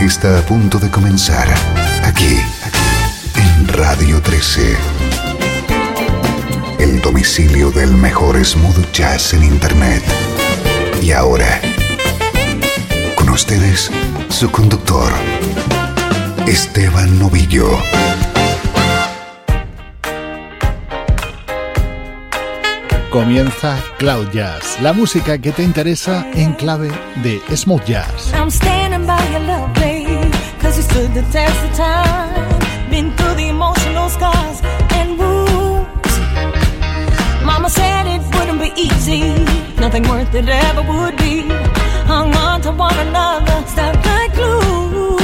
Está a punto de comenzar aquí, en Radio 13. El domicilio del mejor smooth jazz en Internet. Y ahora, con ustedes, su conductor, Esteban Novillo. Comienza Cloud Jazz, la música que te interesa en clave de smooth jazz. I'm stood the test of time. Been through the emotional scars and wounds. Mama said it wouldn't be easy, nothing worth it ever would be. Hung on to one another, stuck like glue.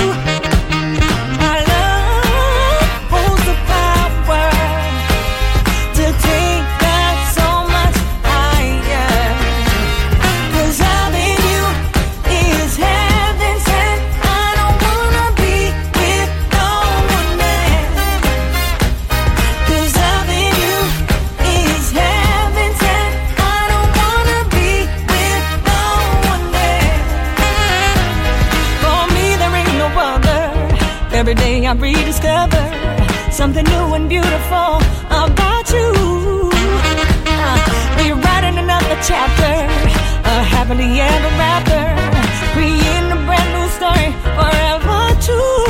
Something new and beautiful about you. Uh, rewriting another chapter, a happily ever after, creating a brand new story forever true.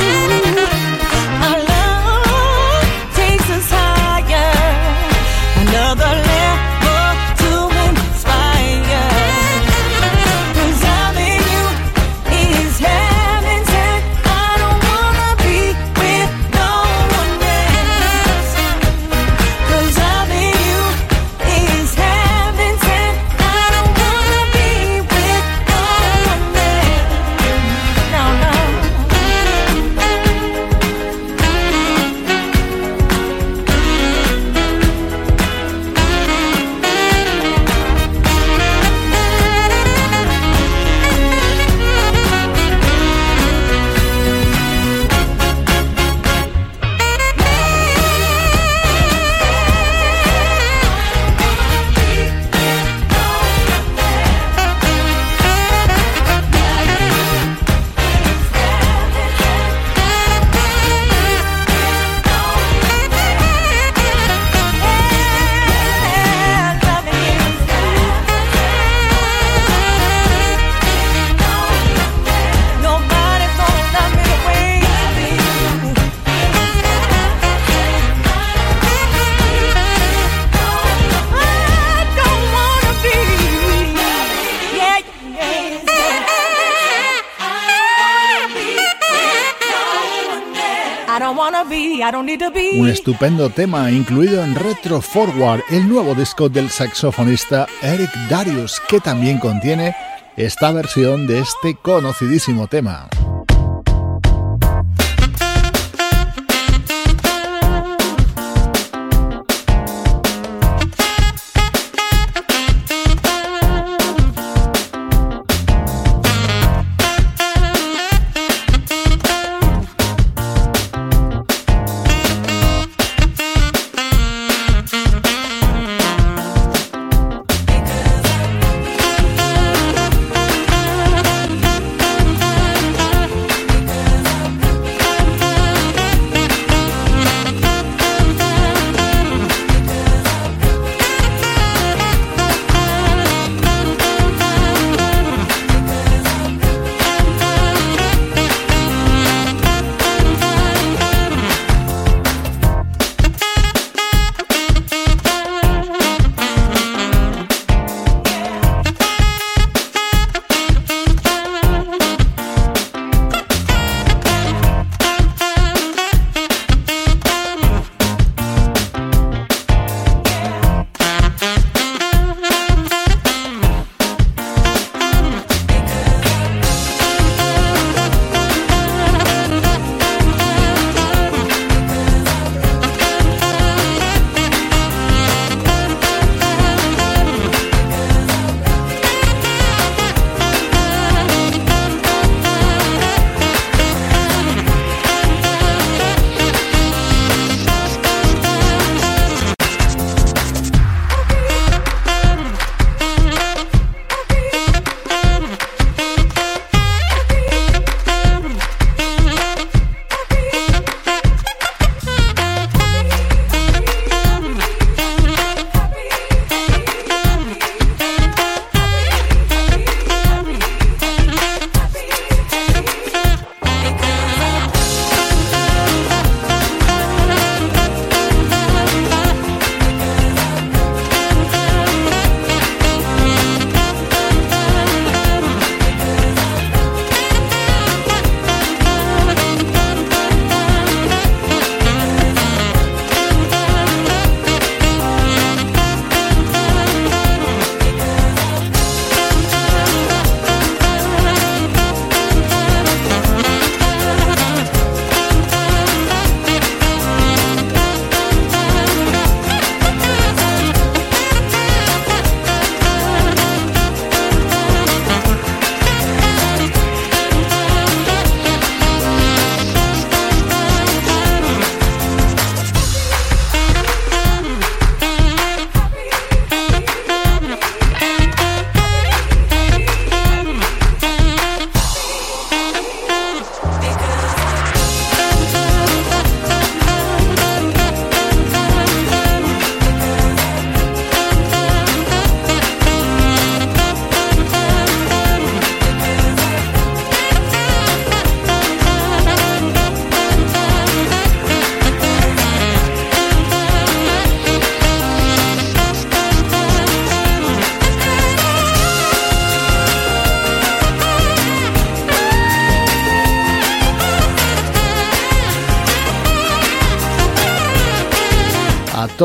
Estupendo tema incluido en Retro Forward, el nuevo disco del saxofonista Eric Darius, que también contiene esta versión de este conocidísimo tema.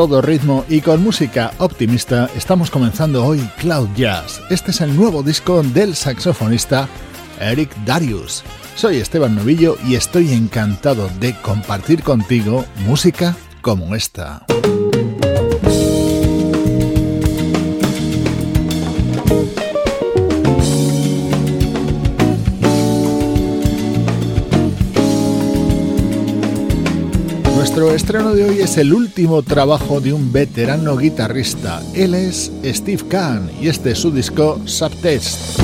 Todo ritmo y con música optimista estamos comenzando hoy Cloud Jazz. Este es el nuevo disco del saxofonista Eric Darius. Soy Esteban Novillo y estoy encantado de compartir contigo música como esta. Nuestro estreno de hoy es el último trabajo de un veterano guitarrista. Él es Steve Kahn y este es su disco Subtest.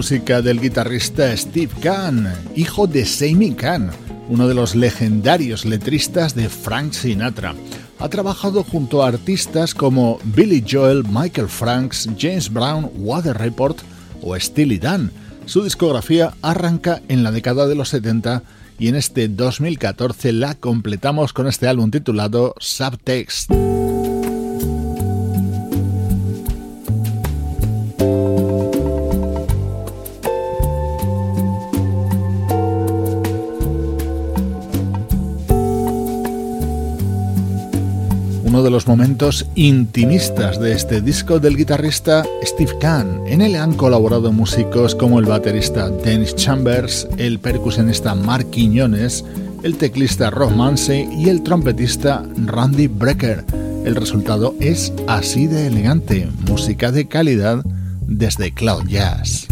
Música del guitarrista Steve Kahn, hijo de Sammy Kahn, uno de los legendarios letristas de Frank Sinatra. Ha trabajado junto a artistas como Billy Joel, Michael Franks, James Brown, Weather Report o Steely Dan. Su discografía arranca en la década de los 70 y en este 2014 la completamos con este álbum titulado Subtext. Momentos intimistas de este disco del guitarrista Steve Kahn. En él han colaborado músicos como el baterista Dennis Chambers, el percusionista Mark Quiñones, el teclista Rob Mansey y el trompetista Randy Brecker. El resultado es así de elegante, música de calidad desde Cloud Jazz.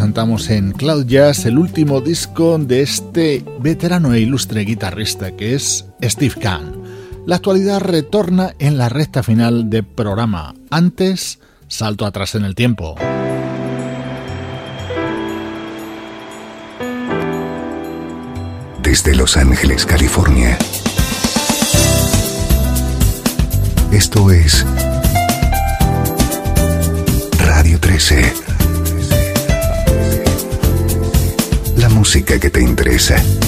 Presentamos en Cloud Jazz el último disco de este veterano e ilustre guitarrista que es Steve Kahn. La actualidad retorna en la recta final del programa. Antes, salto atrás en el tiempo. Desde Los Ángeles, California. Esto es Radio 13. Que te interesa.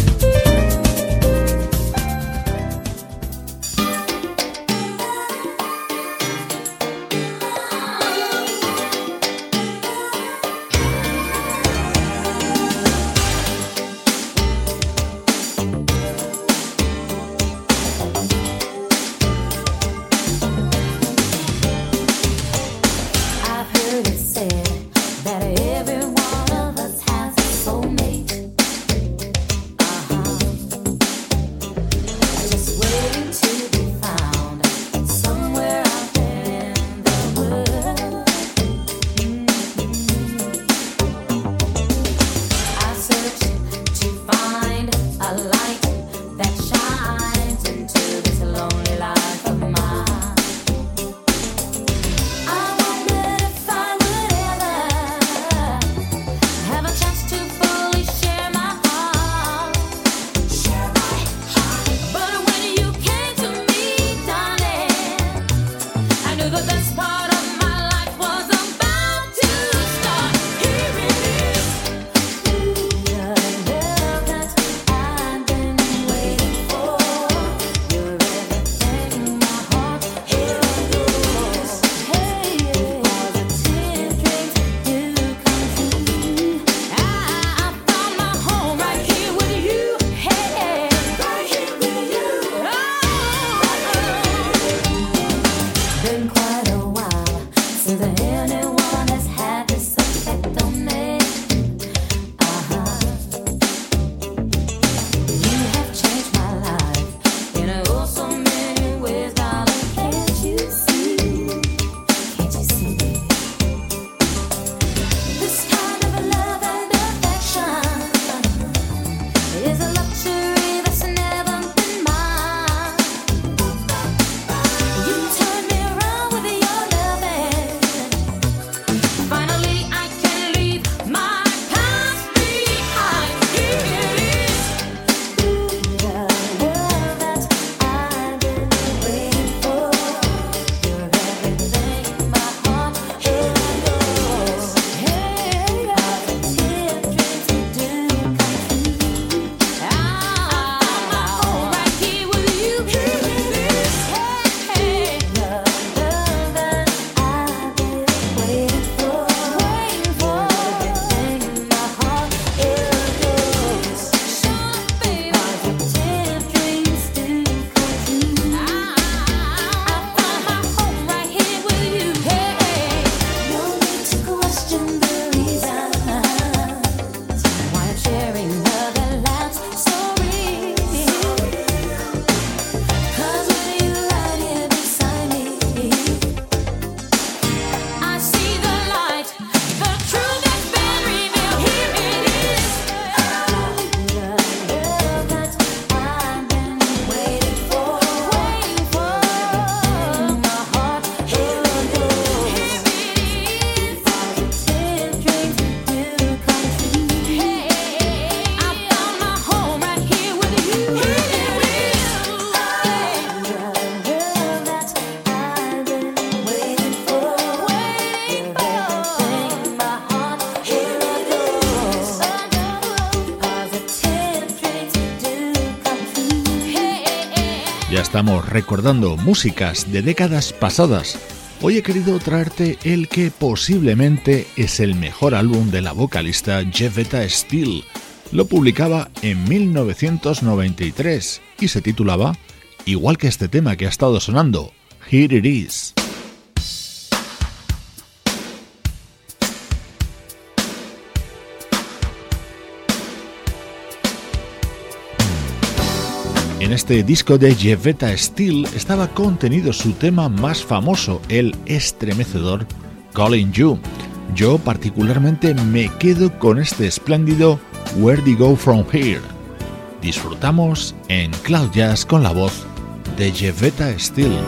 Estamos recordando músicas de décadas pasadas. Hoy he querido traerte el que posiblemente es el mejor álbum de la vocalista Jeffetta Steele. Lo publicaba en 1993 y se titulaba, igual que este tema que ha estado sonando, Here It Is. En este disco de Jevetta Steele estaba contenido su tema más famoso, el estremecedor Calling You. Yo particularmente me quedo con este espléndido Where Do You Go From Here. Disfrutamos en Cloud Jazz con la voz de Jevetta Steele.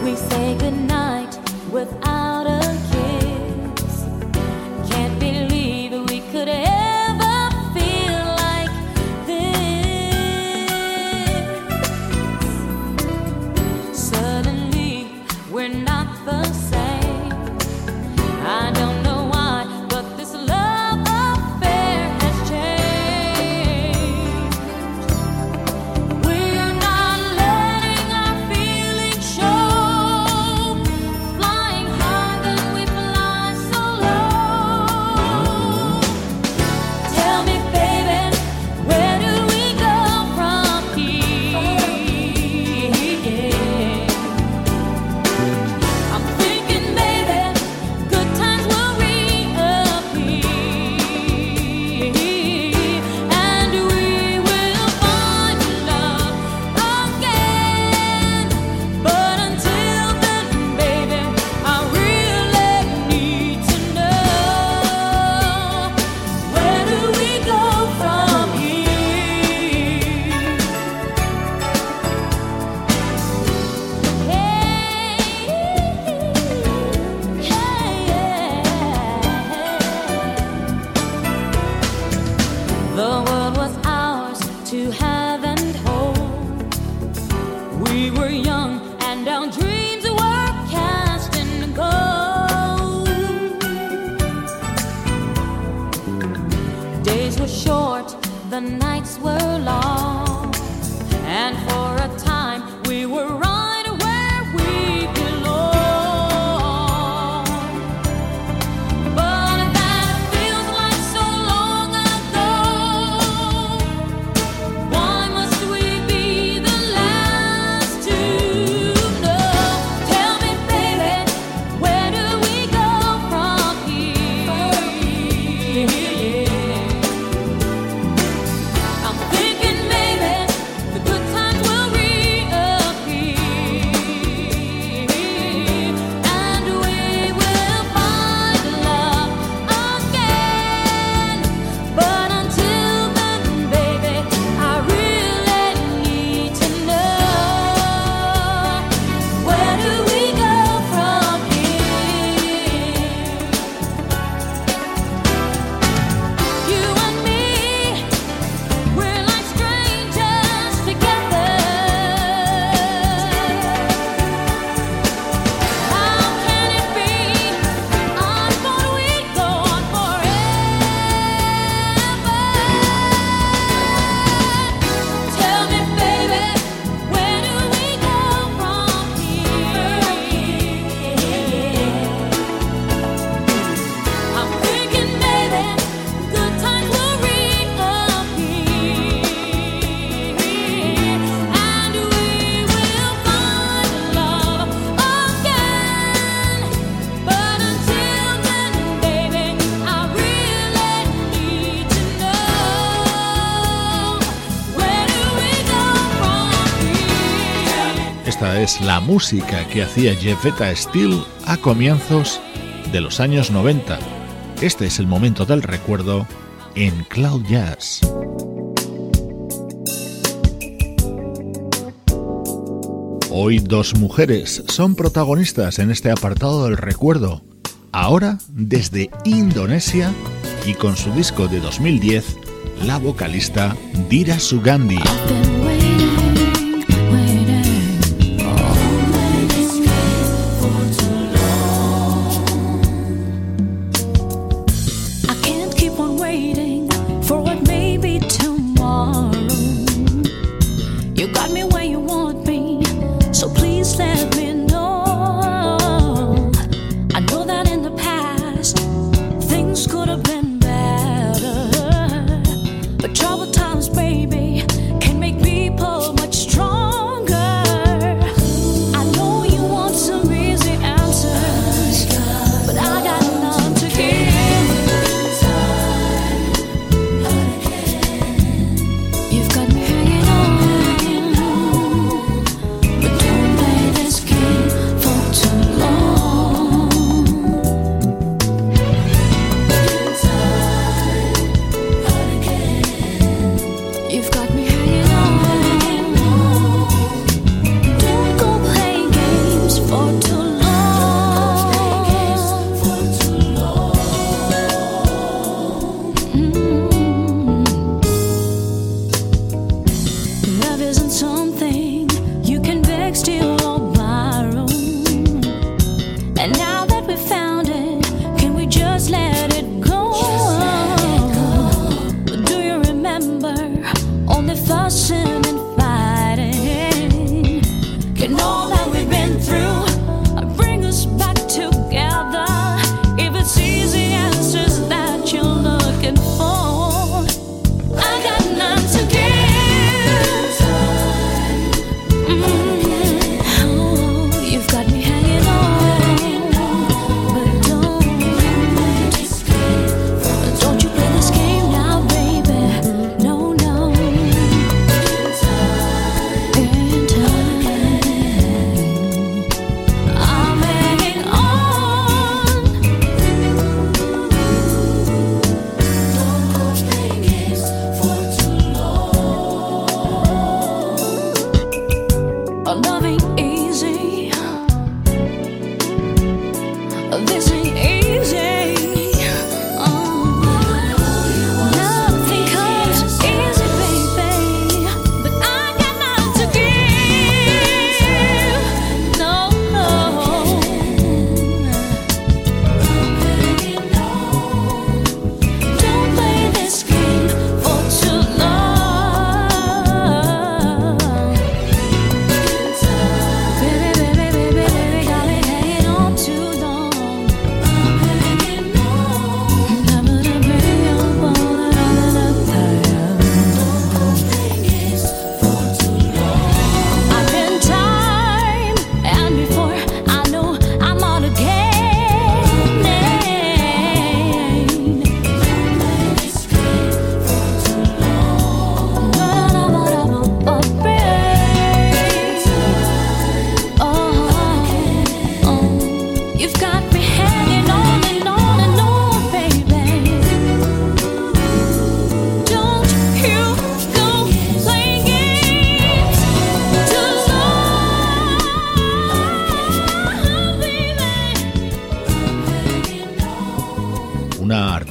La música que hacía Jeffetta Steele a comienzos de los años 90. Este es el momento del recuerdo en Cloud Jazz. Hoy dos mujeres son protagonistas en este apartado del recuerdo. Ahora desde Indonesia y con su disco de 2010, la vocalista Dira Sugandi.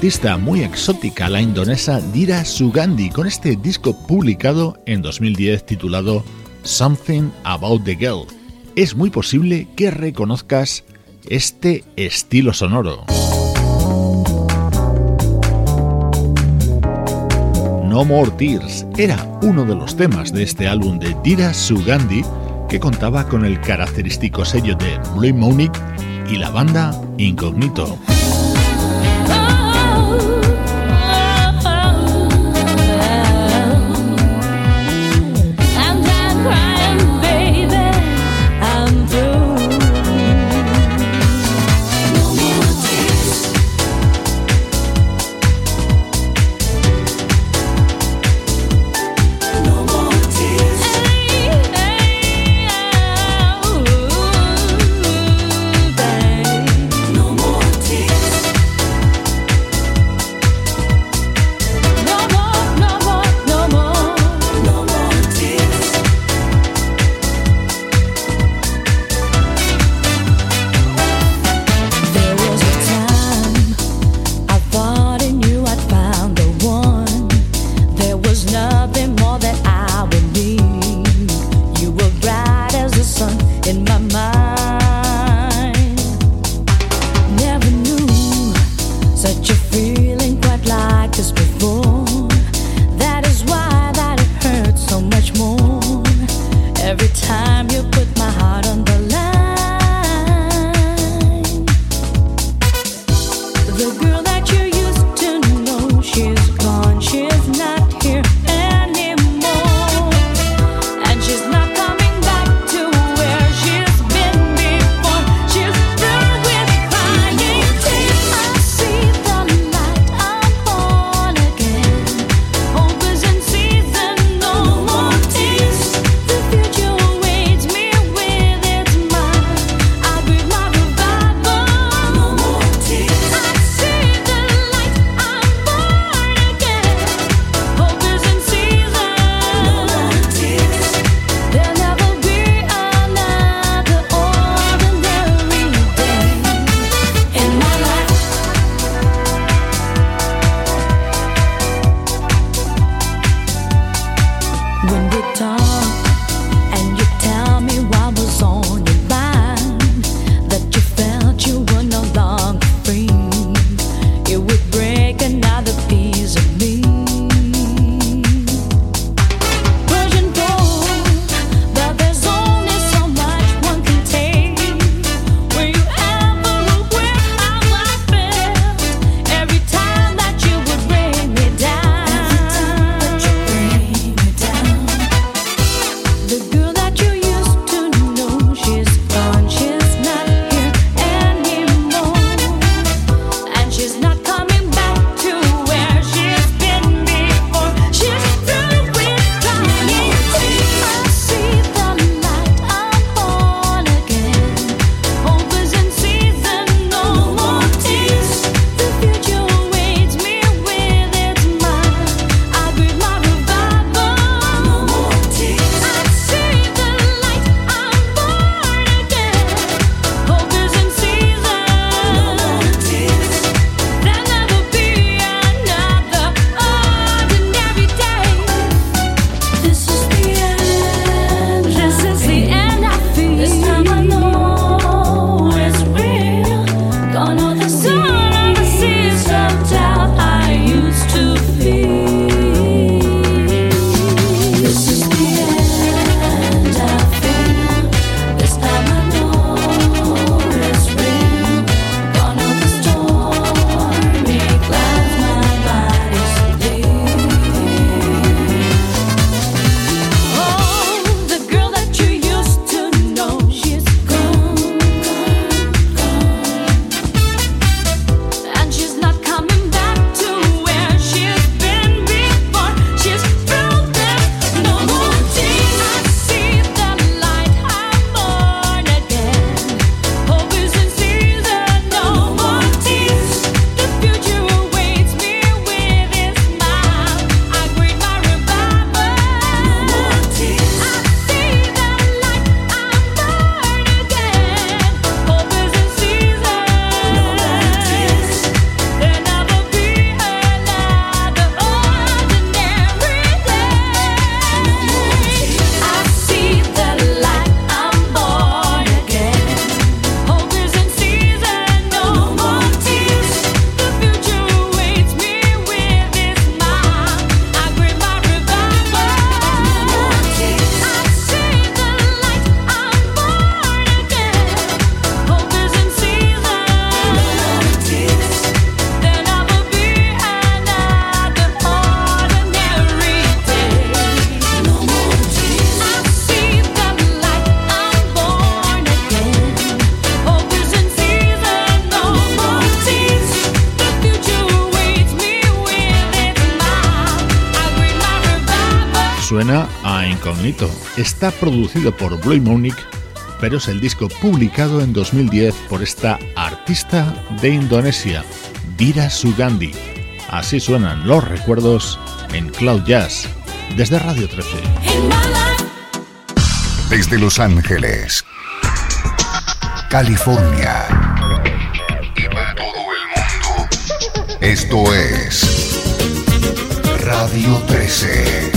Artista muy exótica, la indonesa Dira Sugandi, con este disco publicado en 2010 titulado Something About the Girl. Es muy posible que reconozcas este estilo sonoro. No More Tears era uno de los temas de este álbum de Dira Sugandi que contaba con el característico sello de Blue Monique y la banda Incognito. Está producido por Bloy Monic, pero es el disco publicado en 2010 por esta artista de Indonesia, Dira Sugandi. Así suenan los recuerdos en Cloud Jazz, desde Radio 13. Desde Los Ángeles, California y para todo el mundo, esto es Radio 13.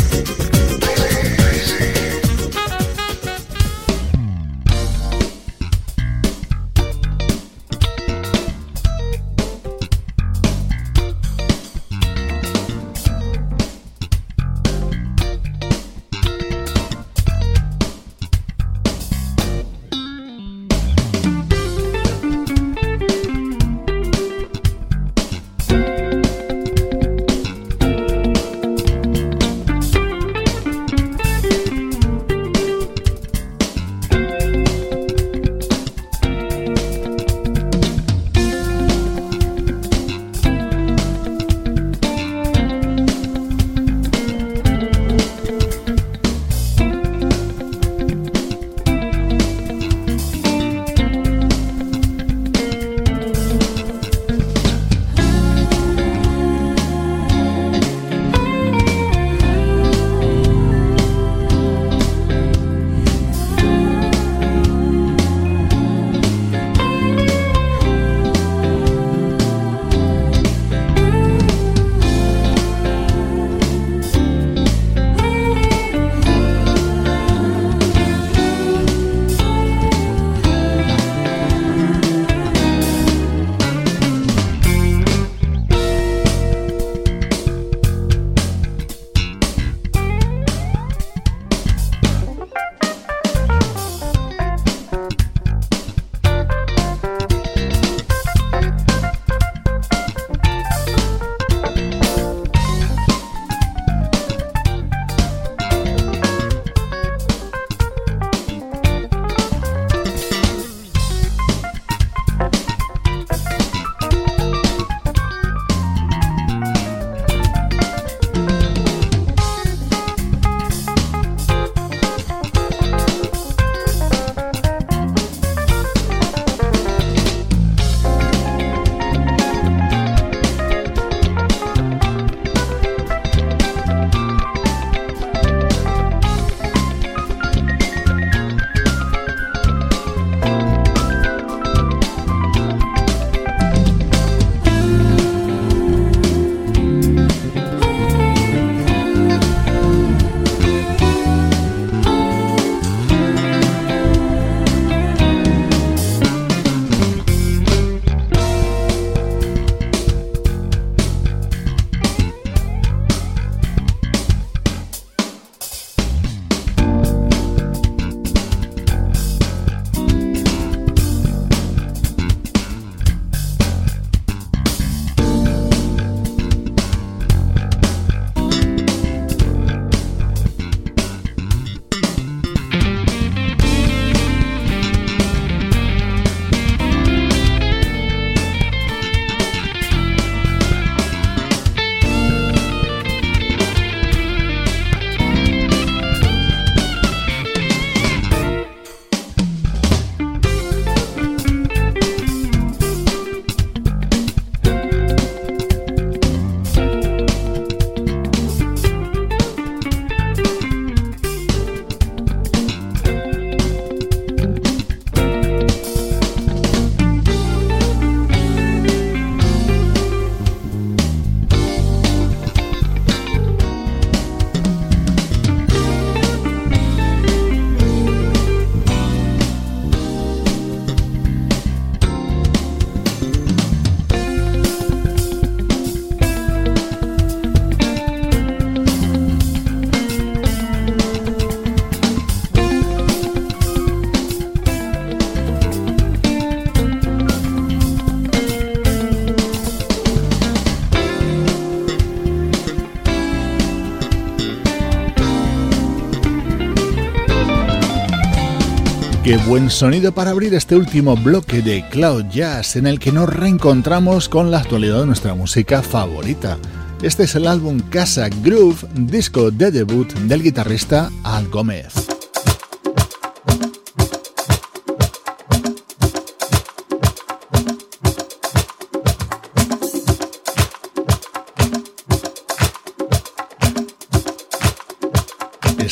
Buen sonido para abrir este último bloque de Cloud Jazz en el que nos reencontramos con la actualidad de nuestra música favorita. Este es el álbum Casa Groove, disco de debut del guitarrista Al Gómez.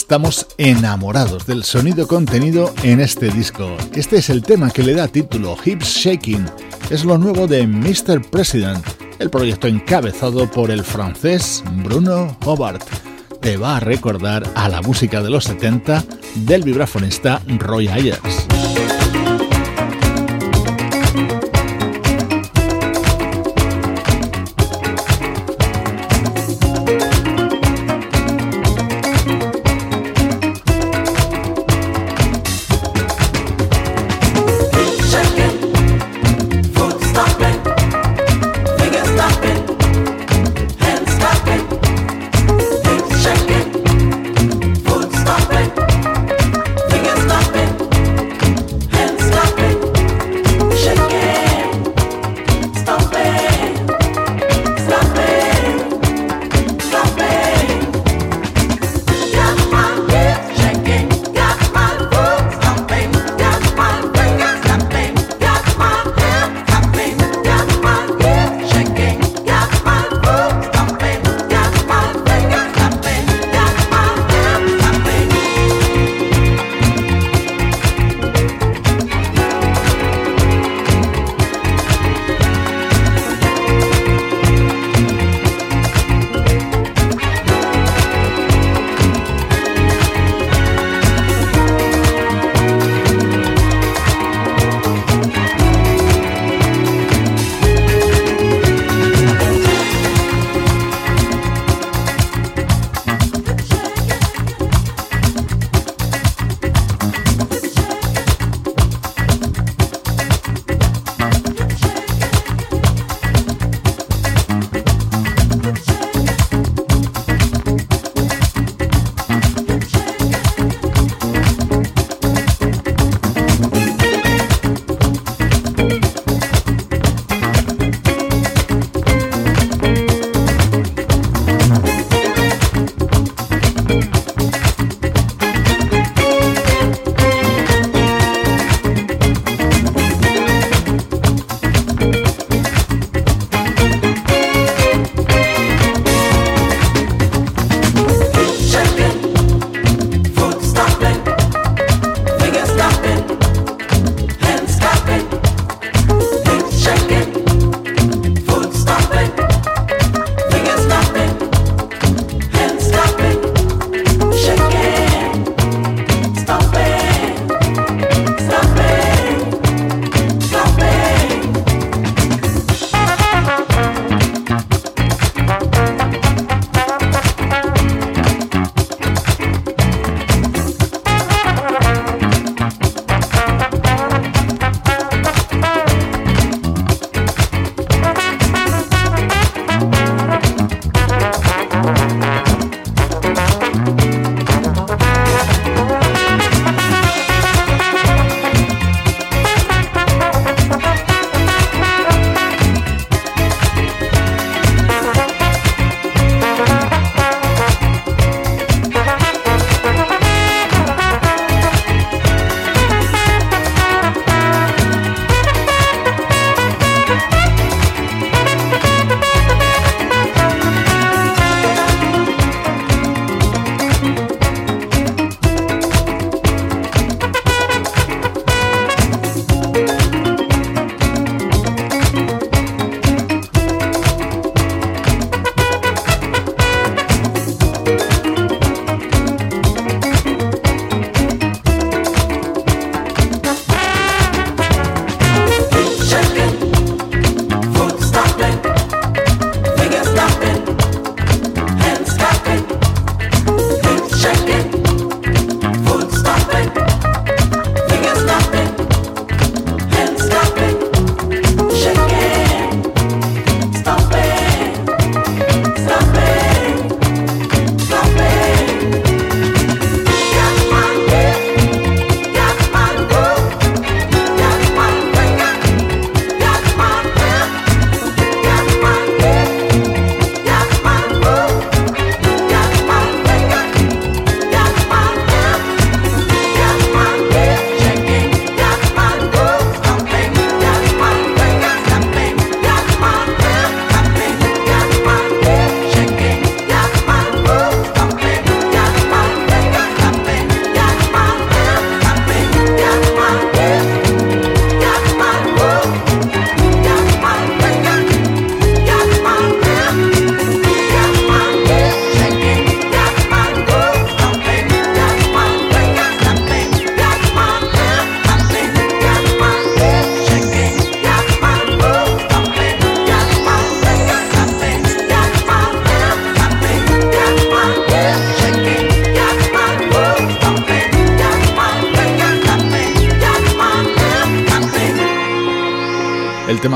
Estamos enamorados del sonido contenido en este disco. Este es el tema que le da título Hips Shaking. Es lo nuevo de Mr. President, el proyecto encabezado por el francés Bruno Hobart. Te va a recordar a la música de los 70 del vibrafonista Roy Ayers.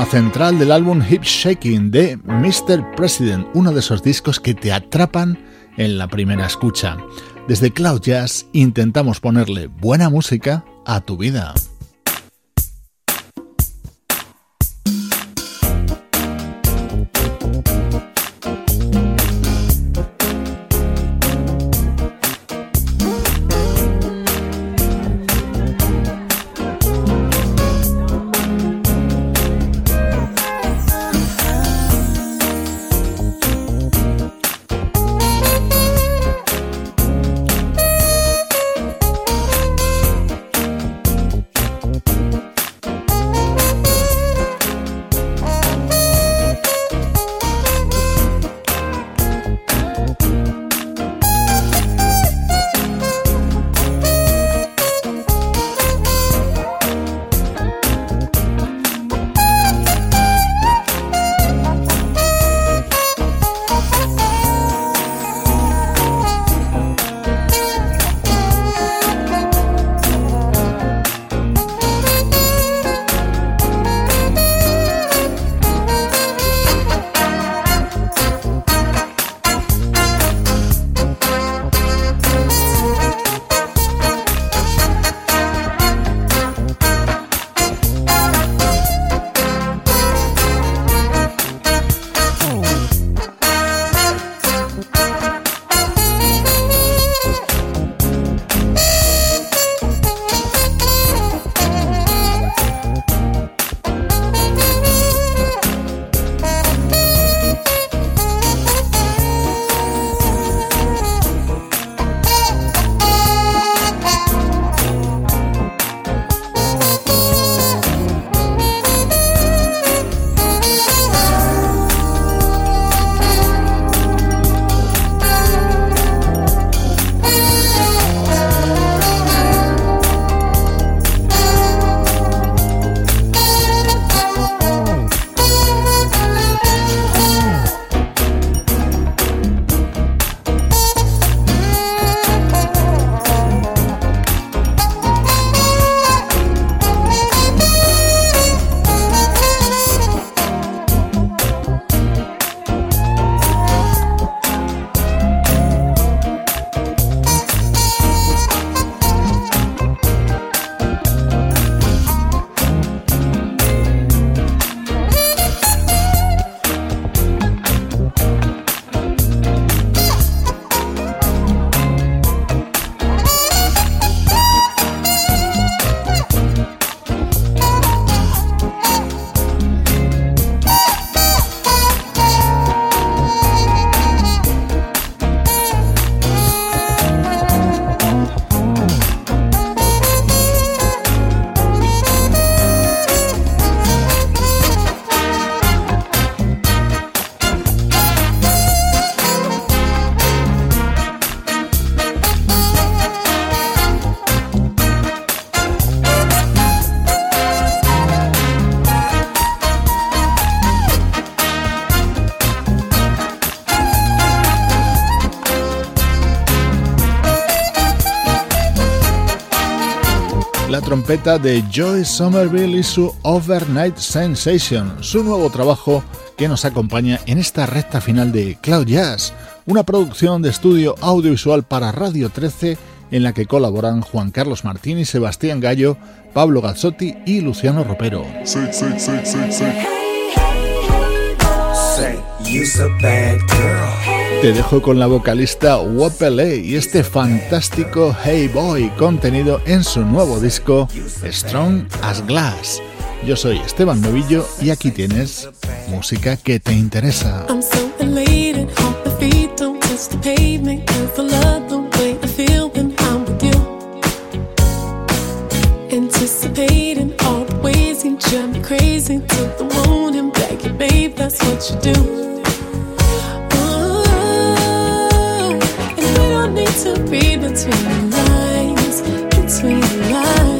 Central del álbum Hip Shaking de Mr. President, uno de esos discos que te atrapan en la primera escucha. Desde Cloud Jazz intentamos ponerle buena música a tu vida. Trompeta de Joy Somerville y su Overnight Sensation, su nuevo trabajo que nos acompaña en esta recta final de Cloud Jazz, una producción de estudio audiovisual para Radio 13 en la que colaboran Juan Carlos Martín y Sebastián Gallo, Pablo Gazzotti y Luciano Ropero. Te dejo con la vocalista Wopele y este fantástico Hey Boy contenido en su nuevo disco Strong as Glass. Yo soy Esteban Novillo y aquí tienes música que te interesa. All the you crazy the moon and back, babe. That's what you do. To read between the lines, between the lines.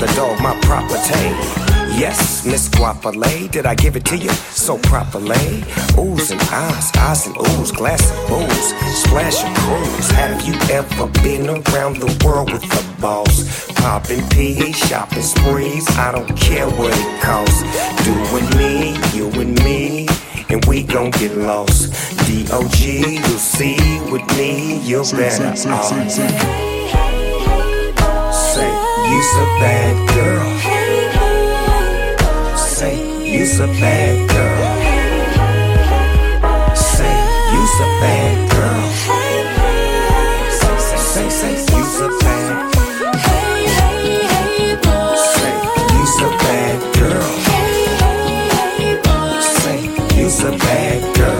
The dog, my property. Yes, Miss Guapale, did I give it to you so properly? Oohs and ahs, ahs and oohs, glass of booze, splash and cruise. Have you ever been around the world with the boss? Popping PA, shopping sprees, I don't care what it costs. Doing me, you and me and we gon' get lost. D-O-G, you'll see with me, you're better off you's a bad girl. Hey, hey. Say you's a bad girl. Hey, hey. Say you's a bad girl. Hey, hey. Say, say, you's a bad. A bad girl. A bad girl.